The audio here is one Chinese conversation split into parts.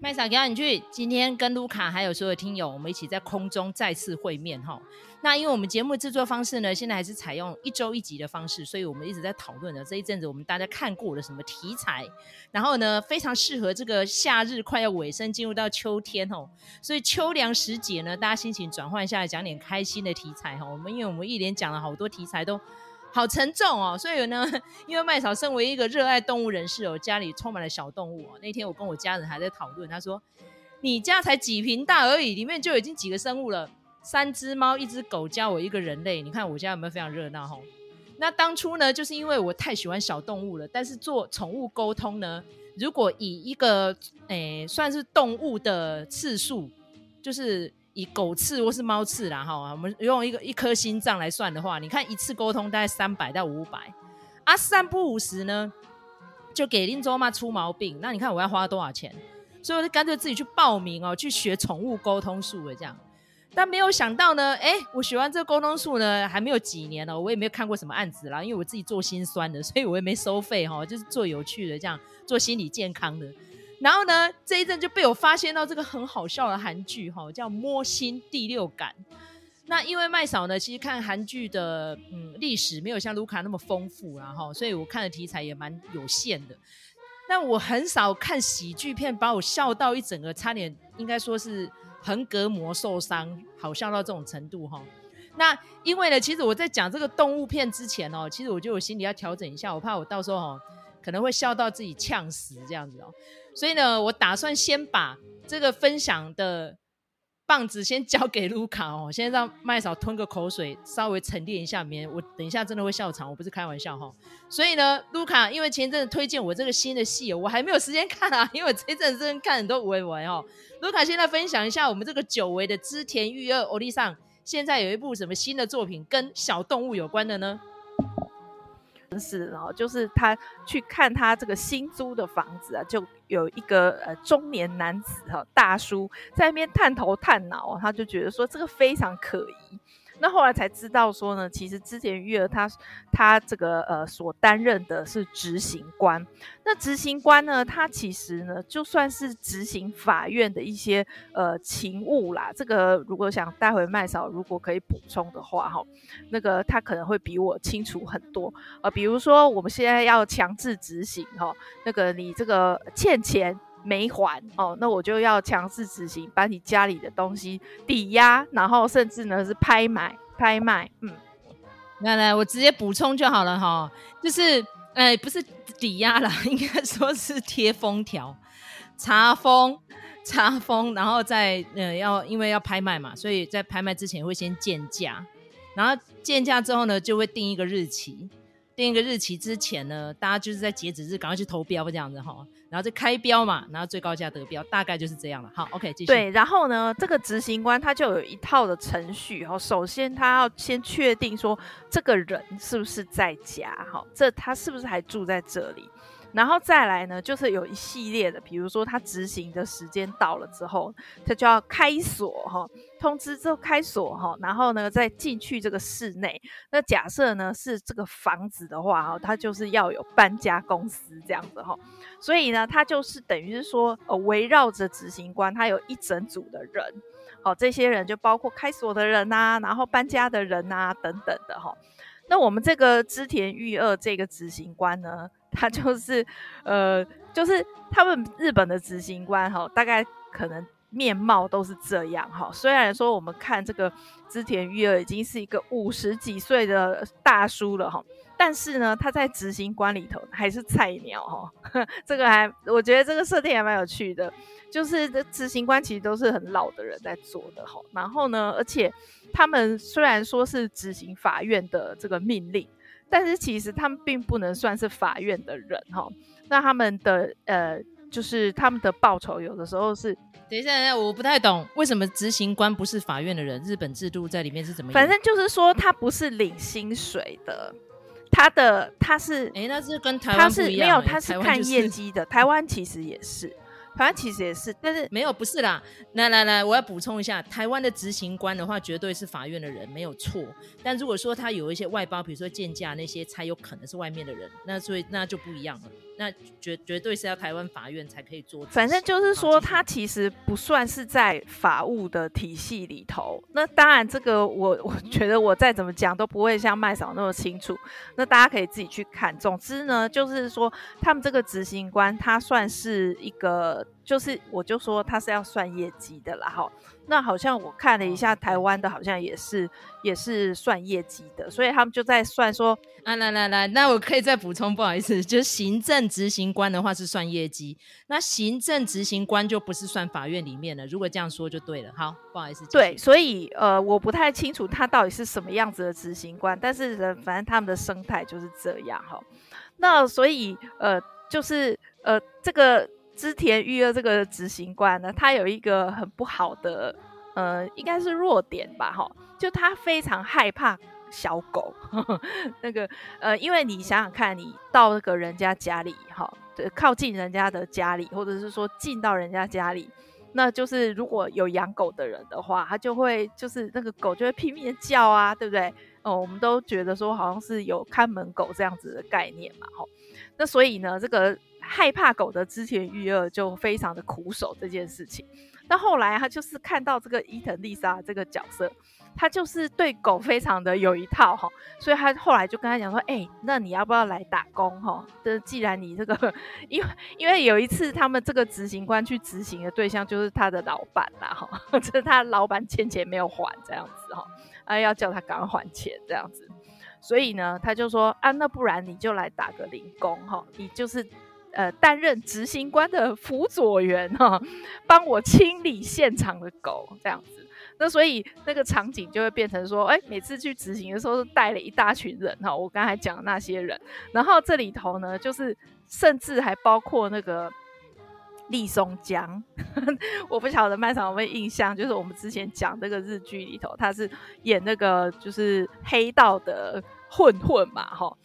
麦嫂，给你去。今天跟卢卡还有所有听友，我们一起在空中再次会面哈。那因为我们节目制作方式呢，现在还是采用一周一集的方式，所以我们一直在讨论的这一阵子，我们大家看过了什么题材，然后呢，非常适合这个夏日快要尾声，进入到秋天哦。所以秋凉时节呢，大家心情转换一下来，讲点开心的题材哈。我们因为我们一连讲了好多题材都。好沉重哦，所以呢，因为麦嫂身为一个热爱动物人士哦，家里充满了小动物哦。那天我跟我家人还在讨论，他说：“你家才几坪大而已，里面就已经几个生物了，三只猫，一只狗，加我一个人类。你看我家有没有非常热闹吼？那当初呢，就是因为我太喜欢小动物了，但是做宠物沟通呢，如果以一个诶算是动物的次数，就是。以狗刺或是猫刺啦，哈，我们用一个一颗心脏来算的话，你看一次沟通大概三百到五百，啊，三不五十呢，就给林州妈出毛病，那你看我要花多少钱？所以我就干脆自己去报名哦，去学宠物沟通术的这样。但没有想到呢，哎，我学完这个沟通术呢，还没有几年哦，我也没有看过什么案子啦，因为我自己做心酸的，所以我也没收费哈，就是做有趣的这样，做心理健康的。然后呢，这一阵就被我发现到这个很好笑的韩剧哈，叫《摸心第六感》。那因为麦嫂呢，其实看韩剧的嗯历史没有像卢卡那么丰富啦哈，所以我看的题材也蛮有限的。但我很少看喜剧片，把我笑到一整个差点应该说是横膈膜受伤，好笑到这种程度哈。那因为呢，其实我在讲这个动物片之前哦，其实我就有心里要调整一下，我怕我到时候哈可能会笑到自己呛死这样子哦。所以呢，我打算先把这个分享的棒子先交给卢卡哦，先让麦嫂吞个口水，稍微沉淀一下，免我等一下真的会笑场，我不是开玩笑哈。所以呢，卢卡因为前一阵子推荐我这个新的戏，我还没有时间看啊，因为我这阵子真的看很多维文哦。卢卡现在分享一下我们这个久违的织田裕二欧弟桑，现在有一部什么新的作品跟小动物有关的呢？是，然后就是他去看他这个新租的房子啊，就有一个呃中年男子哈大叔在那边探头探脑，他就觉得说这个非常可疑。那后来才知道说呢，其实织田裕二他他这个呃所担任的是执行官。那执行官呢，他其实呢就算是执行法院的一些呃勤务啦。这个如果想待会麦嫂如果可以补充的话哈，那个他可能会比我清楚很多。呃，比如说我们现在要强制执行哈，那个你这个欠钱。没还哦，那我就要强制执行，把你家里的东西抵押，然后甚至呢是拍卖、拍卖。嗯，来来，我直接补充就好了哈，就是，哎，不是抵押了，应该说是贴封条、查封、查封，然后再呃要因为要拍卖嘛，所以在拍卖之前会先鉴价，然后鉴价之后呢就会定一个日期。定一个日期之前呢，大家就是在截止日赶快去投标这样子哈，然后就开标嘛，然后最高价得标，大概就是这样了。好，OK，继续。对，然后呢，这个执行官他就有一套的程序哈，首先他要先确定说这个人是不是在家哈，这他是不是还住在这里。然后再来呢，就是有一系列的，比如说他执行的时间到了之后，他就要开锁哈，通知之后开锁哈，然后呢再进去这个室内。那假设呢是这个房子的话哈，他就是要有搬家公司这样子哈，所以呢他就是等于是说呃围绕着执行官，他有一整组的人，好，这些人就包括开锁的人呐，然后搬家的人呐等等的哈。那我们这个织田裕二这个执行官呢？他就是，呃，就是他们日本的执行官哈，大概可能面貌都是这样哈。虽然说我们看这个织田裕二已经是一个五十几岁的大叔了哈，但是呢，他在执行官里头还是菜鸟哈。这个还，我觉得这个设定还蛮有趣的，就是这执行官其实都是很老的人在做的哈。然后呢，而且他们虽然说是执行法院的这个命令。但是其实他们并不能算是法院的人哈，那他们的呃，就是他们的报酬有的时候是，等一下，等一下，我不太懂为什么执行官不是法院的人？日本制度在里面是怎么样？反正就是说他不是领薪水的，他的他是，哎、欸，那是跟台湾不一样、欸，没有，他是看业绩的，台湾、就是、其实也是。台湾其实也是，但是没有，不是啦。来来来，我要补充一下，台湾的执行官的话，绝对是法院的人，没有错。但如果说他有一些外包，比如说建价那些，才有可能是外面的人，那所以那就不一样了。那绝绝对是要台湾法院才可以做。反正就是说，它其实不算是在法务的体系里头。那当然，这个我 我觉得我再怎么讲都不会像麦嫂那么清楚。那大家可以自己去看。总之呢，就是说他们这个执行官，他算是一个。就是，我就说他是要算业绩的啦，哈。那好像我看了一下，台湾的好像也是，也是算业绩的，所以他们就在算说，啊，来来来，那我可以再补充，不好意思，就是行政执行官的话是算业绩，那行政执行官就不是算法院里面的。如果这样说就对了，好，不好意思。对，所以呃，我不太清楚他到底是什么样子的执行官，但是反正他们的生态就是这样，哈。那所以呃，就是呃，这个。织田裕二这个执行官呢，他有一个很不好的，呃，应该是弱点吧，哈，就他非常害怕小狗，呵 呵那个，呃，因为你想想看，你到那个人家家里，哈，靠近人家的家里，或者是说进到人家家里，那就是如果有养狗的人的话，他就会就是那个狗就会拼命叫啊，对不对？哦，我们都觉得说好像是有看门狗这样子的概念嘛，哈，那所以呢，这个。害怕狗的织田裕二就非常的苦守这件事情。那后来他就是看到这个伊藤丽莎这个角色，他就是对狗非常的有一套哈，所以他后来就跟他讲说：“哎、那你要不要来打工哈？这既然你这个，因为因为有一次他们这个执行官去执行的对象就是他的老板啦哈，就是他老板欠钱没有还这样子哈，啊要叫他赶快还钱这样子，所以呢他就说啊，那不然你就来打个零工哈，你就是。”呃，担任执行官的辅佐员哈，帮我清理现场的狗这样子。那所以那个场景就会变成说，哎、每次去执行的时候，带了一大群人哈。我刚才讲那些人，然后这里头呢，就是甚至还包括那个立松江。我不晓得麦嫂有没有印象，就是我们之前讲那个日剧里头，他是演那个就是黑道的混混嘛，哈。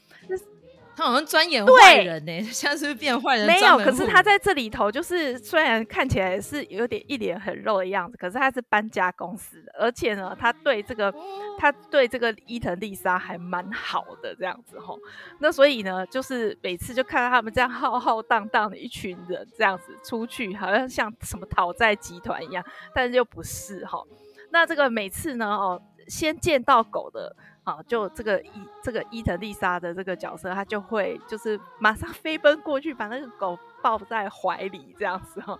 他好像专演坏人呢、欸，现在是不是变坏人？没有，可是他在这里头，就是虽然看起来是有点一脸很肉的样子，可是他是搬家公司的，而且呢，他对这个他对这个伊藤丽莎还蛮好的这样子吼。那所以呢，就是每次就看到他们这样浩浩荡荡的一群人这样子出去，好像像什么讨债集团一样，但是又不是哈。那这个每次呢，哦，先见到狗的。啊，就这个伊这个伊藤丽莎的这个角色，他就会就是马上飞奔过去，把那个狗抱在怀里这样子哈，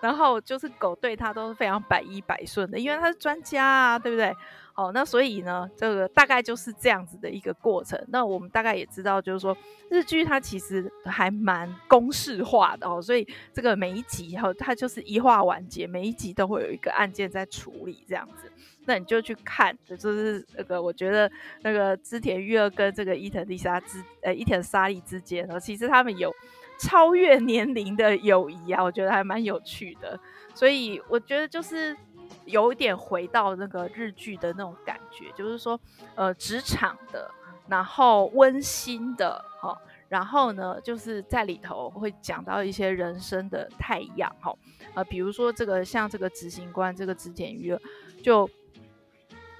然后就是狗对他都是非常百依百顺的，因为他是专家啊，对不对？好，那所以呢，这个大概就是这样子的一个过程。那我们大概也知道，就是说日剧它其实还蛮公式化的哦，所以这个每一集哈，它就是一话完结，每一集都会有一个案件在处理这样子。那你就去看，就是那个我觉得那个织田裕二跟这个伊藤丽莎之呃伊藤沙莉之间呢，其实他们有超越年龄的友谊啊，我觉得还蛮有趣的。所以我觉得就是有一点回到那个日剧的那种感觉，就是说呃职场的，然后温馨的哈，然后呢就是在里头会讲到一些人生的太阳哈，呃比如说这个像这个执行官这个织田裕二就。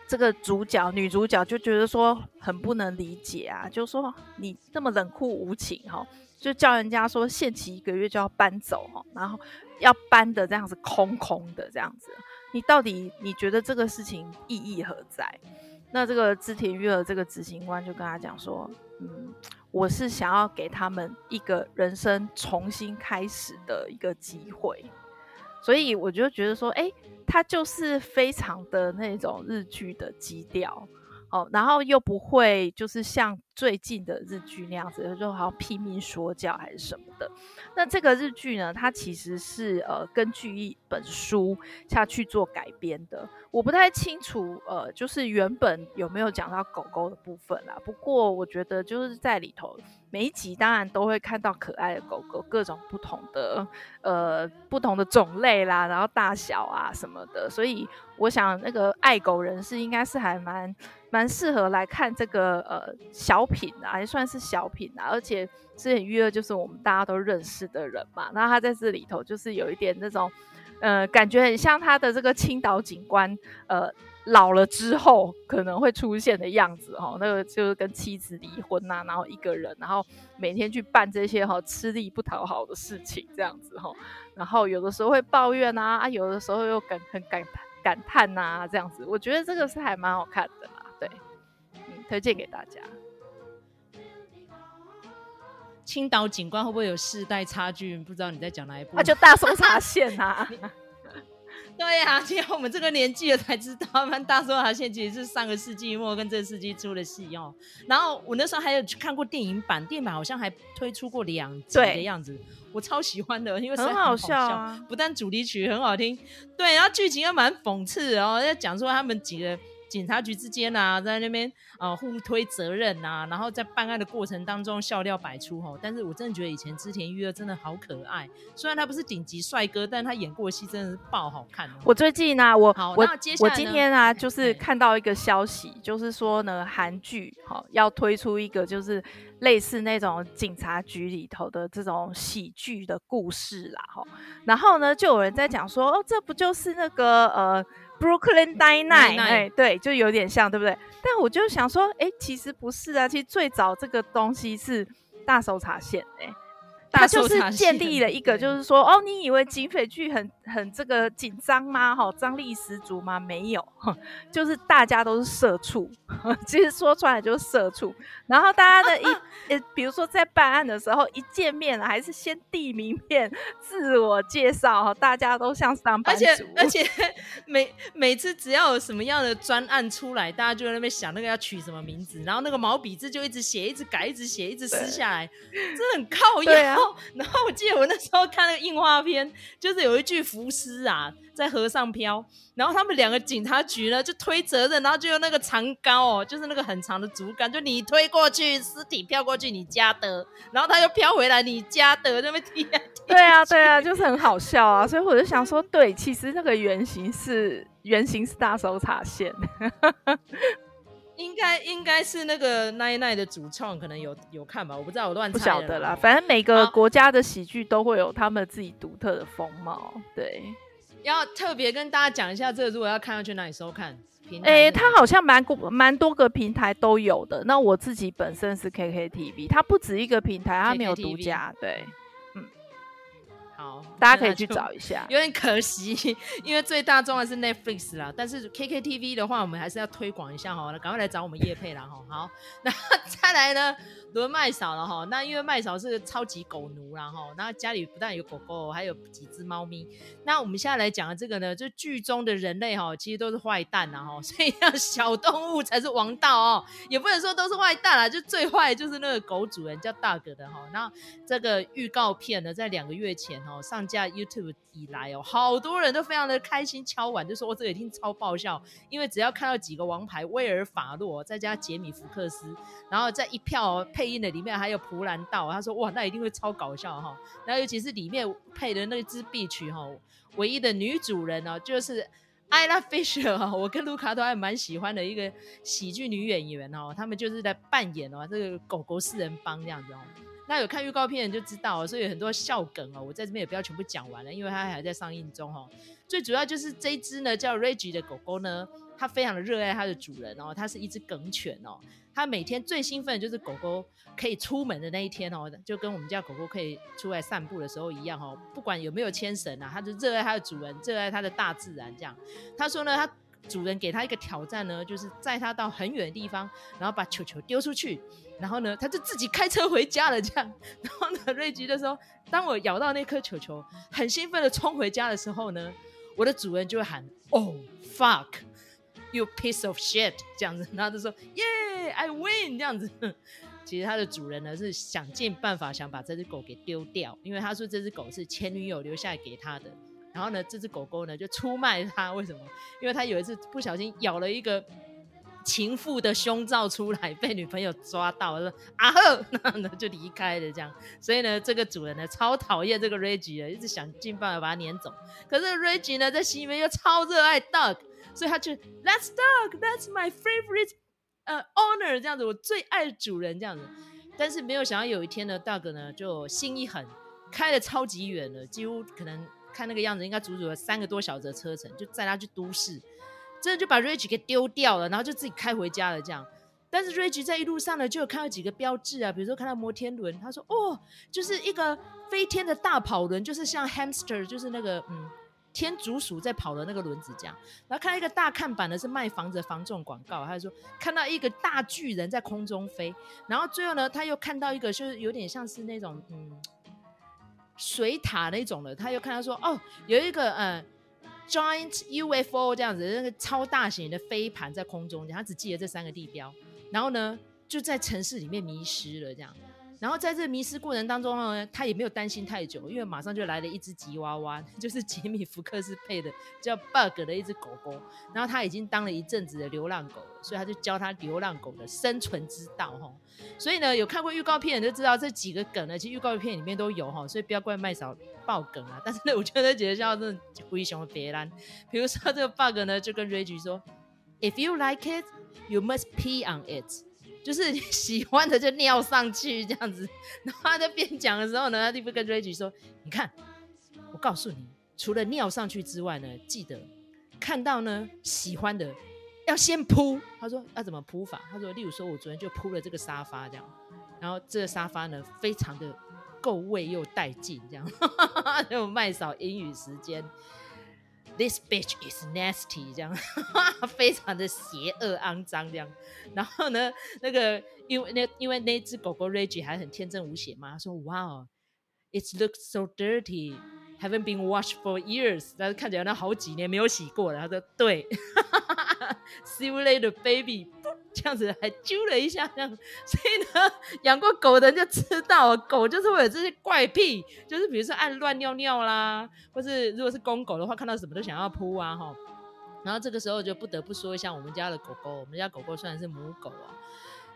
这个主角女主角就觉得说很不能理解啊，就说你这么冷酷无情哈，就叫人家说限期一个月就要搬走哈，然后要搬的这样子空空的这样子，你到底你觉得这个事情意义何在？那这个织田裕二这个执行官就跟他讲说，嗯，我是想要给他们一个人生重新开始的一个机会，所以我就觉得说，哎。他就是非常的那种日剧的基调，哦，然后又不会就是像最近的日剧那样子，就好像拼命说教还是什么的。那这个日剧呢，它其实是呃根据一本书下去做改编的。我不太清楚，呃，就是原本有没有讲到狗狗的部分啦。不过我觉得就是在里头。每一集当然都会看到可爱的狗狗，各种不同的呃不同的种类啦，然后大小啊什么的，所以我想那个爱狗人士应该是还蛮蛮适合来看这个呃小品啊，还算是小品啊。而且之前育儿就是我们大家都认识的人嘛，然后他在这里头就是有一点那种呃感觉很像他的这个青岛警官呃。老了之后可能会出现的样子哈，那个就是跟妻子离婚、啊，然后一个人，然后每天去办这些哈吃力不讨好的事情这样子哈，然后有的时候会抱怨啊，有的时候又感很感感叹呐、这样子，我觉得这个是还蛮好看的，推荐给大家。青岛警官会不会有世代差距？不知道你在讲哪一部？那、啊、就大搜查线啊。对呀、啊，只有我们这个年纪了才知道，他们大搜查线其实是上个世纪末跟这个世纪初的戏哦。然后我那时候还有去看过电影版，电影版好像还推出过两集的样子，我超喜欢的，因为很好笑，不但主题曲很好听，对，然后剧情又蛮讽刺哦，在讲说他们几个。警察局之间啊，在那边啊、呃、互推责任啊，然后在办案的过程当中笑料百出吼。但是我真的觉得以前织田裕二真的好可爱，虽然他不是顶级帅哥，但他演过的戏真的是爆好看。我最近呢、啊，我好我我今天啊，就是看到一个消息，就是说呢，韩剧好要推出一个就是类似那种警察局里头的这种喜剧的故事啦，哈。然后呢，就有人在讲说，哦，这不就是那个呃。Brooklyn Nine-Nine，哎，对，就有点像，对不对？但我就想说，哎，其实不是啊，其实最早这个东西是大手茶线，哎。他就是建立了一个，就是说，哦，你以为警匪剧很很这个紧张吗？哈，张力十足吗？没有，就是大家都是社畜，其实说出来就是社畜。然后大家的一，呃，比如说在办案的时候，一见面还是先递名片、自我介绍，大家都像上班族。而且而 且每每次只要有什么样的专案出来，大家就在那边想那个要取什么名字，然后那个毛笔字就一直写、一直改、一直写、一直撕下来，真的很靠腰。然后我记得我那时候看那个印花片，就是有一具浮尸啊在河上飘，然后他们两个警察局呢就推责任，然后就用那个长篙哦，就是那个很长的竹竿，就你推过去，尸体飘过去你家的，然后他又飘回来你家的，那边踢啊踢。对啊对啊，就是很好笑啊，所以我就想说，对，其实那个原型是 原型是大搜查线。应该应该是那个奈奈的主创可能有有看吧，我不知道，我乱猜不晓得啦。反正每个国家的喜剧都会有他们自己独特的风貌。对，要特别跟大家讲一下，这个如果要看要去哪里收看？哎、欸，它好像蛮蛮多个平台都有的。那我自己本身是 KKTV，它不止一个平台，它没有独家。对。好，大家可以去找一下。有点可惜，因为最大众的是 Netflix 啦。但是 KKTV 的话，我们还是要推广一下哈。赶快来找我们叶佩啦哈。好，那再来呢？轮麦嫂了哈，那因为麦嫂是超级狗奴啦哈，然后家里不但有狗狗，还有几只猫咪。那我们现在来讲的这个呢，就剧中的人类哈，其实都是坏蛋呐哈，所以要小动物才是王道哦，也不能说都是坏蛋啦，就最坏就是那个狗主人叫大哥的哈。那这个预告片呢，在两个月前哦上架 YouTube 以来哦，好多人都非常的开心敲碗，就说我这个一定超爆笑，因为只要看到几个王牌威尔法洛，再加杰米福克斯，然后在一票配。音的里面还有普兰道，他说哇，那一定会超搞笑哈。然后尤其是里面配的那支 B 曲哈，唯一的女主人呢，就是 Isla Fisher，我跟卢卡都还蛮喜欢的一个喜剧女演员哦。他们就是在扮演哦这个狗狗四人帮这样子哦。那有看预告片就知道，所以很多笑梗哦。我在这边也不要全部讲完了，因为它还在上映中哦。最主要就是这一只呢叫 Rage 的狗狗呢，它非常的热爱它的主人哦，它是一只梗犬哦。它每天最兴奋的就是狗狗可以出门的那一天哦，就跟我们家狗狗可以出来散步的时候一样哦。不管有没有牵绳啊，它就热爱它的主人，热爱它的大自然这样。他说呢，他主人给他一个挑战呢，就是载他到很远的地方，然后把球球丢出去，然后呢，他就自己开车回家了这样。然后呢，瑞吉就说，当我咬到那颗球球，很兴奋的冲回家的时候呢，我的主人就会喊，Oh fuck。You piece of shit，这样子，然后就说，Yeah，I win，这样子。其实他的主人呢是想尽办法想把这只狗给丢掉，因为他说这只狗是前女友留下来给他的。然后呢，这只狗狗呢就出卖他，为什么？因为他有一次不小心咬了一个情妇的胸罩出来，被女朋友抓到，说啊呵，然后呢就离开了这样。所以呢，这个主人呢超讨厌这个 Reggie 的，一直想尽办法把他撵走。可是 Reggie 呢在心里面又超热爱 Dog。所以他就 That's dog, that's my favorite 呃 honor 这样子，我最爱的主人这样子。但是没有想到有一天呢 Dog 呢就心一狠，开了超级远了，几乎可能看那个样子，应该足足有三个多小时的车程，就载他去都市，真的就把 Rage 给丢掉了，然后就自己开回家了这样。但是 Rage 在一路上呢，就有看到几个标志啊，比如说看到摩天轮，他说哦，就是一个飞天的大跑轮，就是像 hamster，就是那个嗯天竺鼠在跑的那个轮子这样。然后看到一个大看板呢，是卖房子的房仲广告，他就说看到一个大巨人在空中飞。然后最后呢，他又看到一个就是有点像是那种嗯水塔那种的，他又看到说哦，有一个嗯 giant UFO 这样子，那个超大型的飞盘在空中，他只记得这三个地标。然后呢，就在城市里面迷失了，这样。然后在这迷失过程当中呢，他也没有担心太久，因为马上就来了一只吉娃娃，就是杰米·福克斯配的叫 Bug 的一只狗狗。然后他已经当了一阵子的流浪狗了，所以他就教他流浪狗的生存之道哈。所以呢，有看过预告片的就知道这几个梗呢，其实预告片里面都有哈，所以不要怪麦嫂爆梗啊。但是呢，我觉得觉得像这种灰熊的别蓝，比如说这个 Bug 呢，就跟 Reggie 说：“If you like it。” You must pee on it，就是 喜欢的就尿上去这样子。然后他在边讲的时候呢，他就跟 Reggie 说：“你看，我告诉你，除了尿上去之外呢，记得看到呢喜欢的要先铺。”他说：“要怎么铺法？”他说：“例如说，我昨天就铺了这个沙发这样，然后这个沙发呢非常的够味又带劲，这样就麦嫂英语时间。” This bitch is nasty，这样非常的邪恶肮脏这样。然后呢，那个因为那因为那只狗狗 Reggie 还很天真无邪嘛，他说：“Wow，it looks so dirty，haven't been washed for years。”但是看起来那好几年没有洗过了。他说：“对，See you later, baby。”这样子还揪了一下，这样，所以呢，养过狗的人就知道，狗就是会有这些怪癖，就是比如说爱乱尿尿啦，或是如果是公狗的话，看到什么都想要扑啊，哈。然后这个时候就不得不说一下我们家的狗狗，我们家狗狗虽然是母狗啊，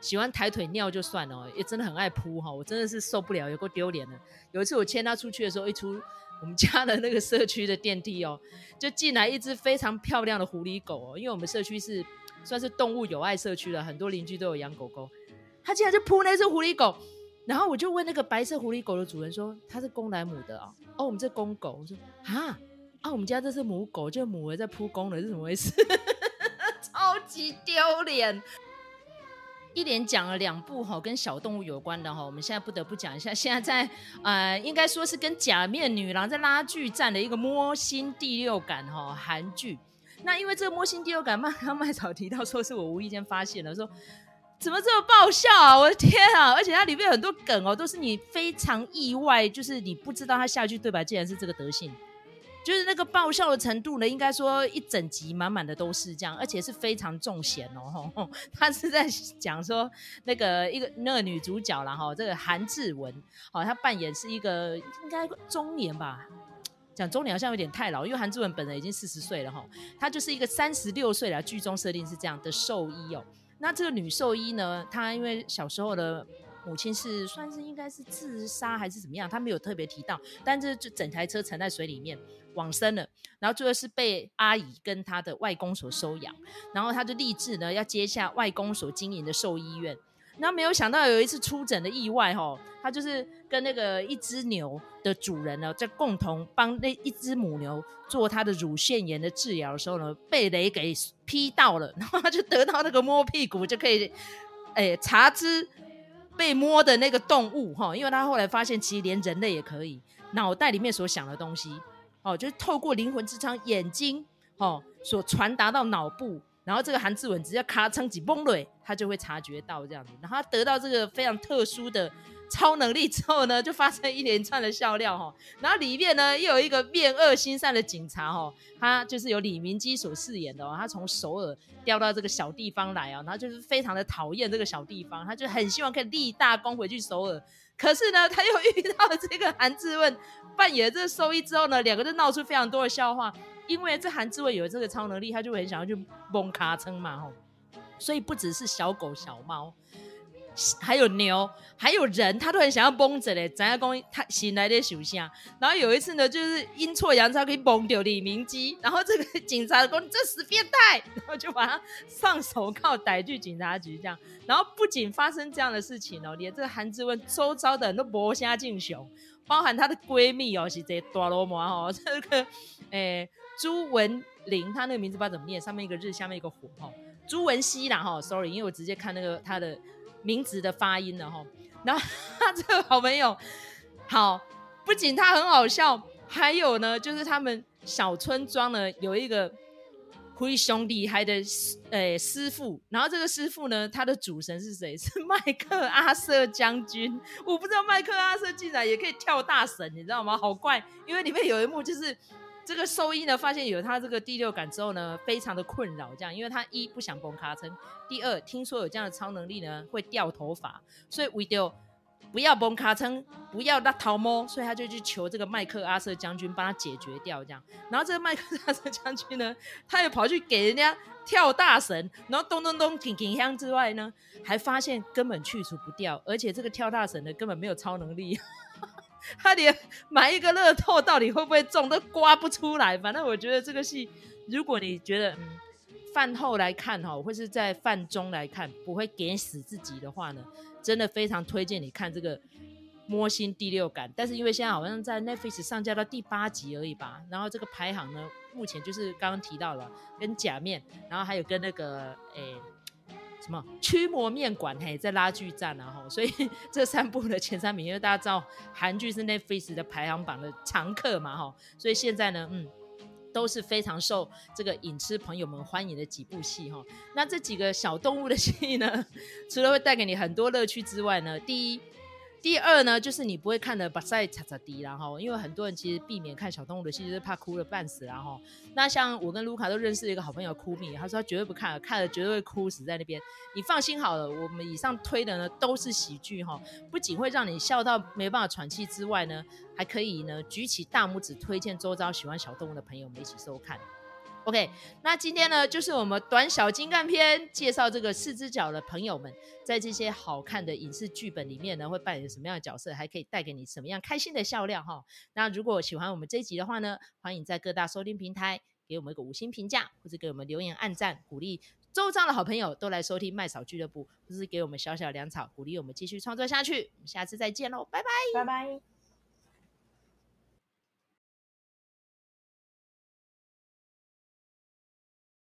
喜欢抬腿尿就算了，也真的很爱扑哈，我真的是受不了，有够丢脸的。有一次我牵它出去的时候，一出我们家的那个社区的电梯哦，就进来一只非常漂亮的狐狸狗哦，因为我们社区是。算是动物友爱社区了，很多邻居都有养狗狗。他竟然就扑那只狐狸狗，然后我就问那个白色狐狸狗的主人说：“它是公来母的哦？”哦，我们这公狗。我说：“啊啊，我们家这是母狗，就母的在扑公的，是怎么回事？” 超级丢脸。一连讲了两部哈跟小动物有关的哈，我们现在不得不讲一下，现在在呃，应该说是跟假面女郎在拉锯战的一个摸心第六感哈韩剧。那因为这个摸心第六感，刚刚麦草提到说是我无意间发现的，说怎么这么爆笑啊！我的天啊！而且它里面很多梗哦，都是你非常意外，就是你不知道它下一句对白竟然是这个德性，就是那个爆笑的程度呢，应该说一整集满满的都是这样，而且是非常重咸哦。他是在讲说那个一个那个女主角啦，哈，这个韩志文，哦，她扮演是一个应该中年吧。讲中年好像有点太老，因为韩志文本人已经四十岁了哈，她就是一个三十六岁了，剧中设定是这样的兽医哦。那这个女兽医呢，她因为小时候的母亲是算是应该是自杀还是怎么样，她没有特别提到，但是就整台车沉在水里面往生了，然后最后是被阿姨跟她的外公所收养，然后她就立志呢要接下外公所经营的兽医院。那没有想到有一次出诊的意外，哈，他就是跟那个一只牛的主人呢，在共同帮那一只母牛做它的乳腺炎的治疗的时候呢，被雷给劈到了，然后他就得到那个摸屁股就可以，哎，查知被摸的那个动物，哈，因为他后来发现其实连人类也可以，脑袋里面所想的东西，哦，就是透过灵魂之窗眼睛，哦，所传达到脑部。然后这个韩志文只要咔撑几崩雷，他就会察觉到这样子。然后他得到这个非常特殊的超能力之后呢，就发生一连串的笑料哈。然后里面呢又有一个面恶心善的警察哈，他就是由李明基所饰演的哦。他从首尔调到这个小地方来啊，然后就是非常的讨厌这个小地方，他就很希望可以立大功回去首尔。可是呢，他又遇到了这个韩志文扮演这个兽医之后呢，两个就闹出非常多的笑话。因为这韩志文有这个超能力，他就很想要去崩卡称嘛吼，所以不只是小狗小猫，还有牛，还有人，他都很想要蒙着嘞。咱家公他醒来的属下，然后有一次呢，就是阴错阳差可以崩掉李明基，然后这个警察说你这死变态，然后就把他上手铐逮去警察局这样。然后不仅发生这样的事情哦，连这个韩志温周遭的人都搏虾敬雄，包含她的闺蜜哦，是这大罗摩哦，这个诶朱文玲，她那个名字不知道怎么念，上面一个日，下面一个火哈，朱文熙啦哈，sorry，因为我直接看那个他的。名字的发音了哈，然后他这个好朋友，好，不仅他很好笑，还有呢，就是他们小村庄呢有一个灰兄弟还的师诶师傅，然后这个师傅呢，他的主神是谁？是麦克阿瑟将军。我不知道麦克阿瑟竟然也可以跳大神，你知道吗？好怪，因为里面有一幕就是。这个兽医呢，发现有他这个第六感之后呢，非常的困扰，这样，因为他一不想崩卡称，第二听说有这样的超能力呢，会掉头发，所以为了不要崩卡称，不要那逃摸，所以他就去求这个麦克阿瑟将军帮他解决掉，这样。然后这个麦克阿瑟将军呢，他也跑去给人家跳大神，然后咚咚咚挺挺香之外呢，还发现根本去除不掉，而且这个跳大神呢，根本没有超能力。他连买一个乐透到底会不会中都刮不出来。反正我觉得这个戏，如果你觉得嗯饭后来看哈，或是在饭中来看不会给死自己的话呢，真的非常推荐你看这个《摸心第六感》。但是因为现在好像在 Netflix 上架到第八集而已吧，然后这个排行呢，目前就是刚刚提到了跟假面，然后还有跟那个诶。什么驱魔面馆嘿，在拉锯战啊哈，所以 这三部的前三名，因为大家知道韩剧是 Netflix 的排行榜的常客嘛吼，所以现在呢，嗯，都是非常受这个影痴朋友们欢迎的几部戏哈。那这几个小动物的戏呢，除了会带给你很多乐趣之外呢，第一。第二呢，就是你不会看的把赛擦擦低，然后因为很多人其实避免看小动物的戏，就是怕哭了半死，然后那像我跟卢卡都认识一个好朋友哭米，他说他绝对不看了，看了绝对会哭死在那边。你放心好了，我们以上推的呢都是喜剧哈，不仅会让你笑到没办法喘气之外呢，还可以呢举起大拇指推荐周遭喜欢小动物的朋友们一起收看。OK，那今天呢，就是我们短小精干篇，介绍这个四只脚的朋友们，在这些好看的影视剧本里面呢，会扮演什么样的角色，还可以带给你什么样开心的笑料哈。那如果喜欢我们这一集的话呢，欢迎在各大收听平台给我们一个五星评价，或者给我们留言按赞，鼓励周遭的好朋友都来收听麦嫂俱乐部，或是给我们小小粮草，鼓励我们继续创作下去。我们下次再见喽，拜拜，拜拜。